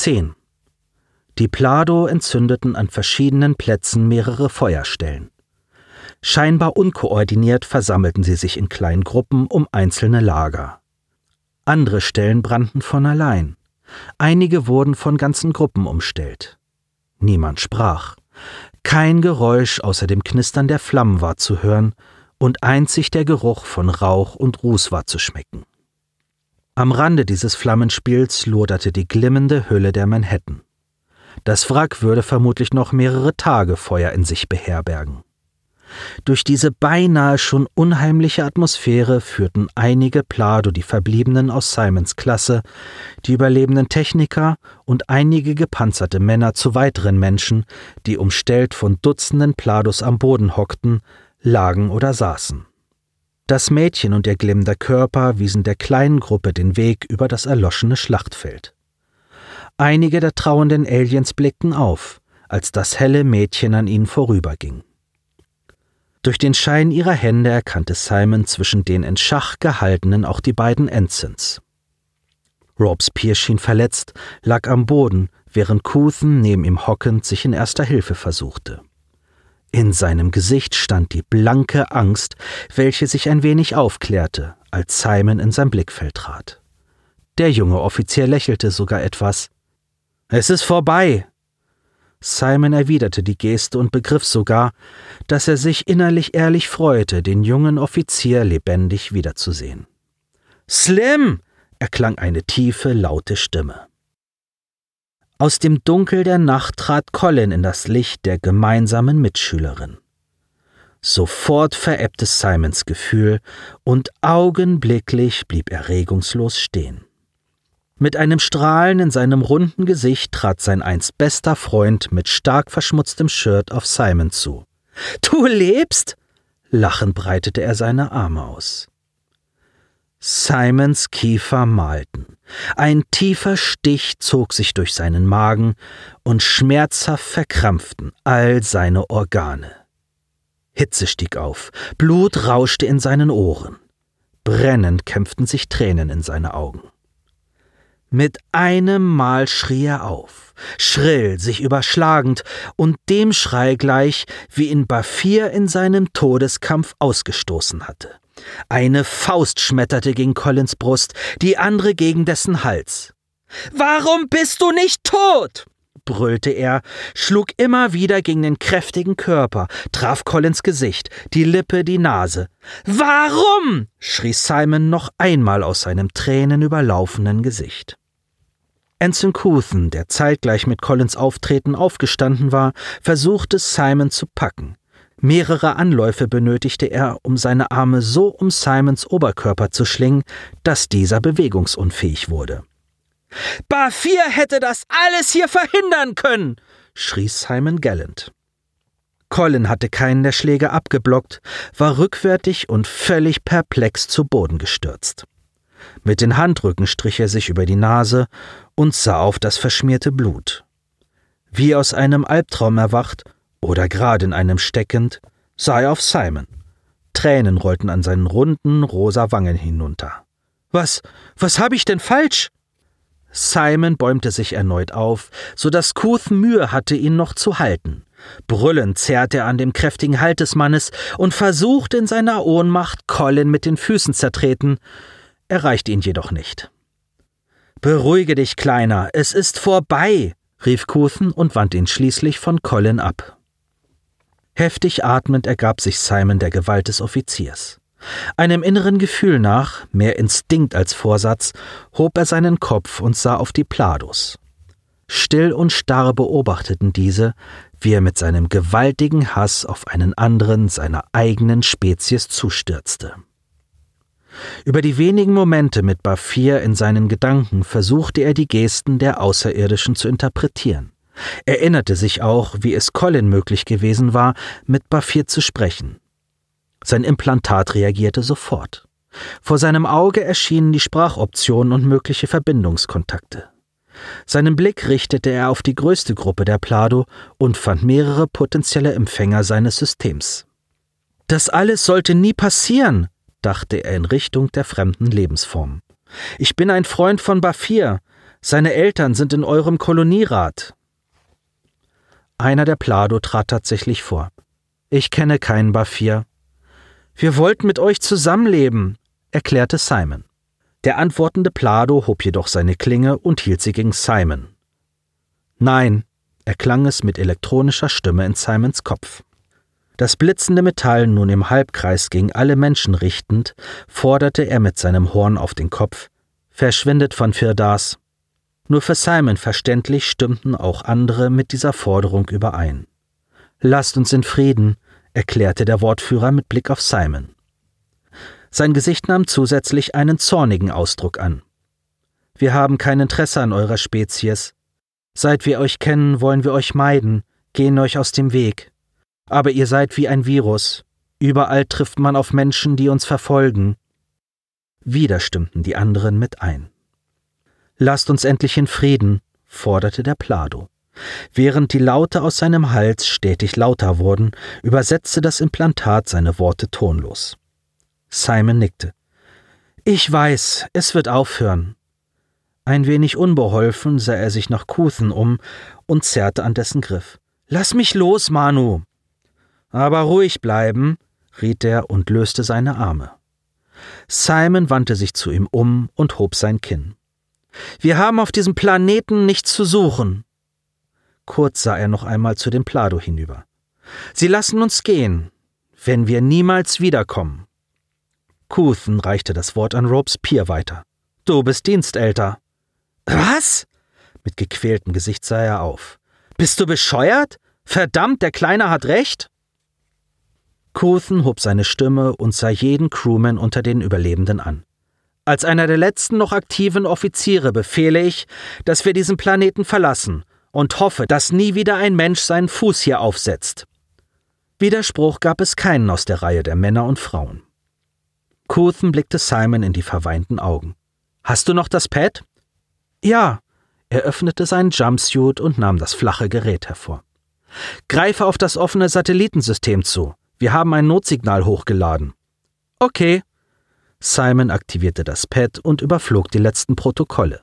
10. Die Plado entzündeten an verschiedenen Plätzen mehrere Feuerstellen. Scheinbar unkoordiniert versammelten sie sich in kleinen Gruppen um einzelne Lager. Andere Stellen brannten von allein. Einige wurden von ganzen Gruppen umstellt. Niemand sprach. Kein Geräusch außer dem Knistern der Flammen war zu hören, und einzig der Geruch von Rauch und Ruß war zu schmecken. Am Rande dieses Flammenspiels loderte die glimmende Hülle der Manhattan. Das Wrack würde vermutlich noch mehrere Tage Feuer in sich beherbergen. Durch diese beinahe schon unheimliche Atmosphäre führten einige Plado die Verbliebenen aus Simons Klasse, die überlebenden Techniker und einige gepanzerte Männer zu weiteren Menschen, die umstellt von Dutzenden Plados am Boden hockten, lagen oder saßen. Das Mädchen und ihr glimmender Körper wiesen der kleinen Gruppe den Weg über das erloschene Schlachtfeld. Einige der trauernden Aliens blickten auf, als das helle Mädchen an ihnen vorüberging. Durch den Schein ihrer Hände erkannte Simon zwischen den in Schach gehaltenen auch die beiden Ensigns. Robespierre schien verletzt, lag am Boden, während Couthen neben ihm hockend sich in erster Hilfe versuchte. In seinem Gesicht stand die blanke Angst, welche sich ein wenig aufklärte, als Simon in sein Blickfeld trat. Der junge Offizier lächelte sogar etwas. Es ist vorbei, Simon erwiderte die Geste und begriff sogar, dass er sich innerlich ehrlich freute, den jungen Offizier lebendig wiederzusehen. Slim! erklang eine tiefe, laute Stimme. Aus dem Dunkel der Nacht trat Colin in das Licht der gemeinsamen Mitschülerin. Sofort verebbte Simons Gefühl, und augenblicklich blieb er regungslos stehen. Mit einem Strahlen in seinem runden Gesicht trat sein einst bester Freund mit stark verschmutztem Shirt auf Simon zu. Du lebst? Lachend breitete er seine Arme aus. Simons Kiefer malten. Ein tiefer Stich zog sich durch seinen Magen und schmerzhaft verkrampften all seine Organe. Hitze stieg auf, Blut rauschte in seinen Ohren. Brennend kämpften sich Tränen in seine Augen. Mit einem Mal schrie er auf, schrill, sich überschlagend und dem Schrei gleich, wie ihn Bafir in seinem Todeskampf ausgestoßen hatte. Eine Faust schmetterte gegen Collins Brust, die andere gegen dessen Hals. Warum bist du nicht tot? brüllte er, schlug immer wieder gegen den kräftigen Körper, traf Collins Gesicht, die Lippe, die Nase. Warum? schrie Simon noch einmal aus seinem tränenüberlaufenden Gesicht. Anson Couthen, der zeitgleich mit Collins Auftreten aufgestanden war, versuchte Simon zu packen. Mehrere Anläufe benötigte er, um seine Arme so um Simons Oberkörper zu schlingen, dass dieser bewegungsunfähig wurde. Bafir hätte das alles hier verhindern können, schrie Simon Gallant. Colin hatte keinen der Schläge abgeblockt, war rückwärtig und völlig perplex zu Boden gestürzt. Mit den Handrücken strich er sich über die Nase und sah auf das verschmierte Blut. Wie aus einem Albtraum erwacht oder gerade in einem steckend, sah er auf Simon. Tränen rollten an seinen runden, rosa Wangen hinunter. Was, was hab ich denn falsch? Simon bäumte sich erneut auf, so dass Kuth Mühe hatte, ihn noch zu halten. Brüllend zerrte er an dem kräftigen Halt des Mannes und versuchte in seiner Ohnmacht Colin mit den Füßen zertreten, erreichte ihn jedoch nicht. Beruhige dich, Kleiner, es ist vorbei, rief Couthen und wandte ihn schließlich von Colin ab. Heftig atmend ergab sich Simon der Gewalt des Offiziers. Einem inneren Gefühl nach, mehr Instinkt als Vorsatz, hob er seinen Kopf und sah auf die Plados. Still und starr beobachteten diese, wie er mit seinem gewaltigen Hass auf einen anderen seiner eigenen Spezies zustürzte. Über die wenigen Momente mit Bafir in seinen Gedanken versuchte er die Gesten der Außerirdischen zu interpretieren. Erinnerte sich auch, wie es Colin möglich gewesen war, mit Bafir zu sprechen. Sein Implantat reagierte sofort. Vor seinem Auge erschienen die Sprachoptionen und mögliche Verbindungskontakte. Seinen Blick richtete er auf die größte Gruppe der Plado und fand mehrere potenzielle Empfänger seines Systems. Das alles sollte nie passieren, dachte er in Richtung der fremden Lebensform. Ich bin ein Freund von Bafir. Seine Eltern sind in eurem Kolonierat. Einer der Plado trat tatsächlich vor. Ich kenne keinen Bafir. Wir wollten mit euch zusammenleben, erklärte Simon. Der antwortende Plado hob jedoch seine Klinge und hielt sie gegen Simon. Nein, erklang es mit elektronischer Stimme in Simons Kopf. Das blitzende Metall nun im Halbkreis gegen alle Menschen richtend, forderte er mit seinem Horn auf den Kopf Verschwindet von Firdas. Nur für Simon verständlich stimmten auch andere mit dieser Forderung überein. Lasst uns in Frieden, erklärte der Wortführer mit Blick auf Simon. Sein Gesicht nahm zusätzlich einen zornigen Ausdruck an. Wir haben kein Interesse an eurer Spezies. Seit wir euch kennen, wollen wir euch meiden, gehen euch aus dem Weg. Aber ihr seid wie ein Virus. Überall trifft man auf Menschen, die uns verfolgen. Wieder stimmten die anderen mit ein. Lasst uns endlich in Frieden, forderte der Plado. Während die Laute aus seinem Hals stetig lauter wurden, übersetzte das Implantat seine Worte tonlos. Simon nickte. Ich weiß, es wird aufhören. Ein wenig unbeholfen sah er sich nach Kuthen um und zerrte an dessen Griff. Lass mich los, Manu. Aber ruhig bleiben, riet er und löste seine Arme. Simon wandte sich zu ihm um und hob sein Kinn. Wir haben auf diesem Planeten nichts zu suchen. Kurz sah er noch einmal zu dem Plado hinüber. Sie lassen uns gehen, wenn wir niemals wiederkommen. Kuthen reichte das Wort an Robespierre weiter. Du bist Dienstälter. Was? Mit gequältem Gesicht sah er auf. Bist du bescheuert? Verdammt, der Kleine hat recht. Kuthen hob seine Stimme und sah jeden Crewman unter den Überlebenden an. Als einer der letzten noch aktiven Offiziere befehle ich, dass wir diesen Planeten verlassen und hoffe, dass nie wieder ein Mensch seinen Fuß hier aufsetzt. Widerspruch gab es keinen aus der Reihe der Männer und Frauen. Kuthen blickte Simon in die verweinten Augen. Hast du noch das Pad? Ja. Er öffnete seinen Jumpsuit und nahm das flache Gerät hervor. Greife auf das offene Satellitensystem zu. Wir haben ein Notsignal hochgeladen. Okay. Simon aktivierte das Pad und überflog die letzten Protokolle.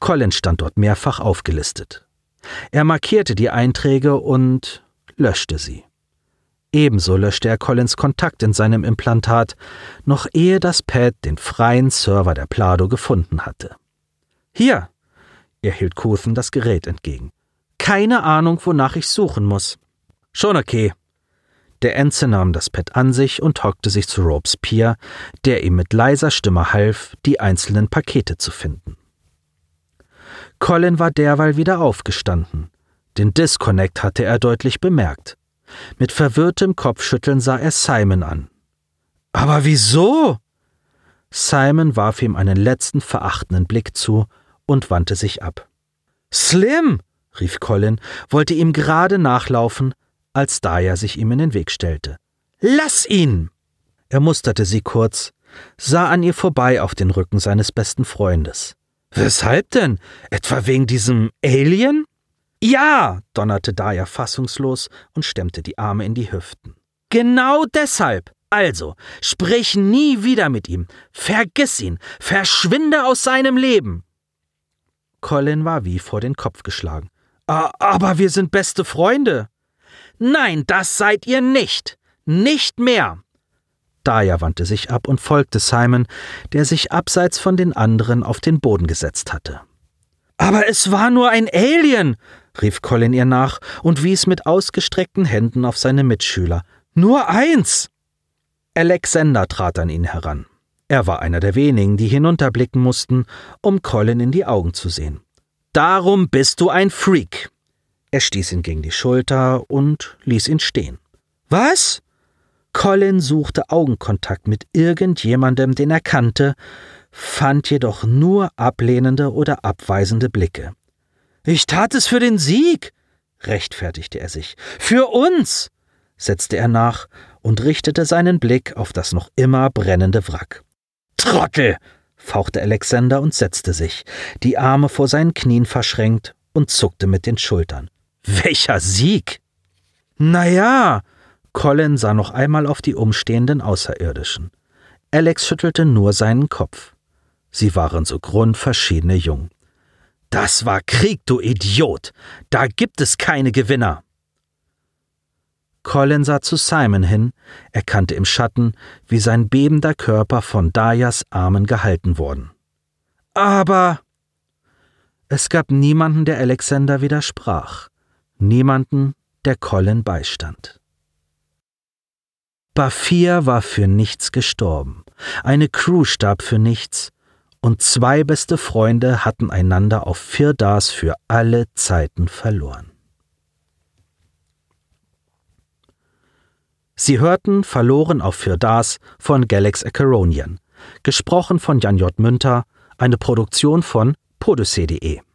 Colin stand dort mehrfach aufgelistet. Er markierte die Einträge und löschte sie. Ebenso löschte er Collins Kontakt in seinem Implantat, noch ehe das Pad den freien Server der Plado gefunden hatte. Hier! Er hielt Kuthen das Gerät entgegen. Keine Ahnung, wonach ich suchen muss. Schon okay, der Enze nahm das Pad an sich und hockte sich zu Robespierre, der ihm mit leiser Stimme half, die einzelnen Pakete zu finden. Colin war derweil wieder aufgestanden. Den Disconnect hatte er deutlich bemerkt. Mit verwirrtem Kopfschütteln sah er Simon an. Aber wieso? Simon warf ihm einen letzten verachtenden Blick zu und wandte sich ab. Slim! rief Colin, wollte ihm gerade nachlaufen, als Daya sich ihm in den Weg stellte. Lass ihn! Er musterte sie kurz, sah an ihr vorbei auf den Rücken seines besten Freundes. Weshalb denn? Etwa wegen diesem Alien? Ja, donnerte Daya fassungslos und stemmte die Arme in die Hüften. Genau deshalb. Also, sprich nie wieder mit ihm. Vergiss ihn. Verschwinde aus seinem Leben. Colin war wie vor den Kopf geschlagen. Aber wir sind beste Freunde. Nein, das seid ihr nicht. Nicht mehr. Daya wandte sich ab und folgte Simon, der sich abseits von den anderen auf den Boden gesetzt hatte. Aber es war nur ein Alien, rief Colin ihr nach und wies mit ausgestreckten Händen auf seine Mitschüler. Nur eins. Alexander trat an ihn heran. Er war einer der wenigen, die hinunterblicken mussten, um Colin in die Augen zu sehen. Darum bist du ein Freak. Er stieß ihn gegen die Schulter und ließ ihn stehen. Was? Colin suchte Augenkontakt mit irgendjemandem, den er kannte, fand jedoch nur ablehnende oder abweisende Blicke. Ich tat es für den Sieg, rechtfertigte er sich. Für uns, setzte er nach und richtete seinen Blick auf das noch immer brennende Wrack. Trottel! fauchte Alexander und setzte sich, die Arme vor seinen Knien verschränkt und zuckte mit den Schultern. Welcher Sieg! Na ja, Colin sah noch einmal auf die umstehenden Außerirdischen. Alex schüttelte nur seinen Kopf. Sie waren so grundverschiedene jung. Das war Krieg, du Idiot. Da gibt es keine Gewinner. Colin sah zu Simon hin, erkannte im Schatten, wie sein bebender Körper von Dayas Armen gehalten worden. Aber. Es gab niemanden, der Alexander widersprach, niemanden, der Colin beistand. Bafir war für nichts gestorben, eine Crew starb für nichts, und zwei beste Freunde hatten einander auf Firdas für alle Zeiten verloren. Sie hörten Verloren auf Firdas von Galax Acaronian, gesprochen von Jan J. Münter, eine Produktion von podyssee.de.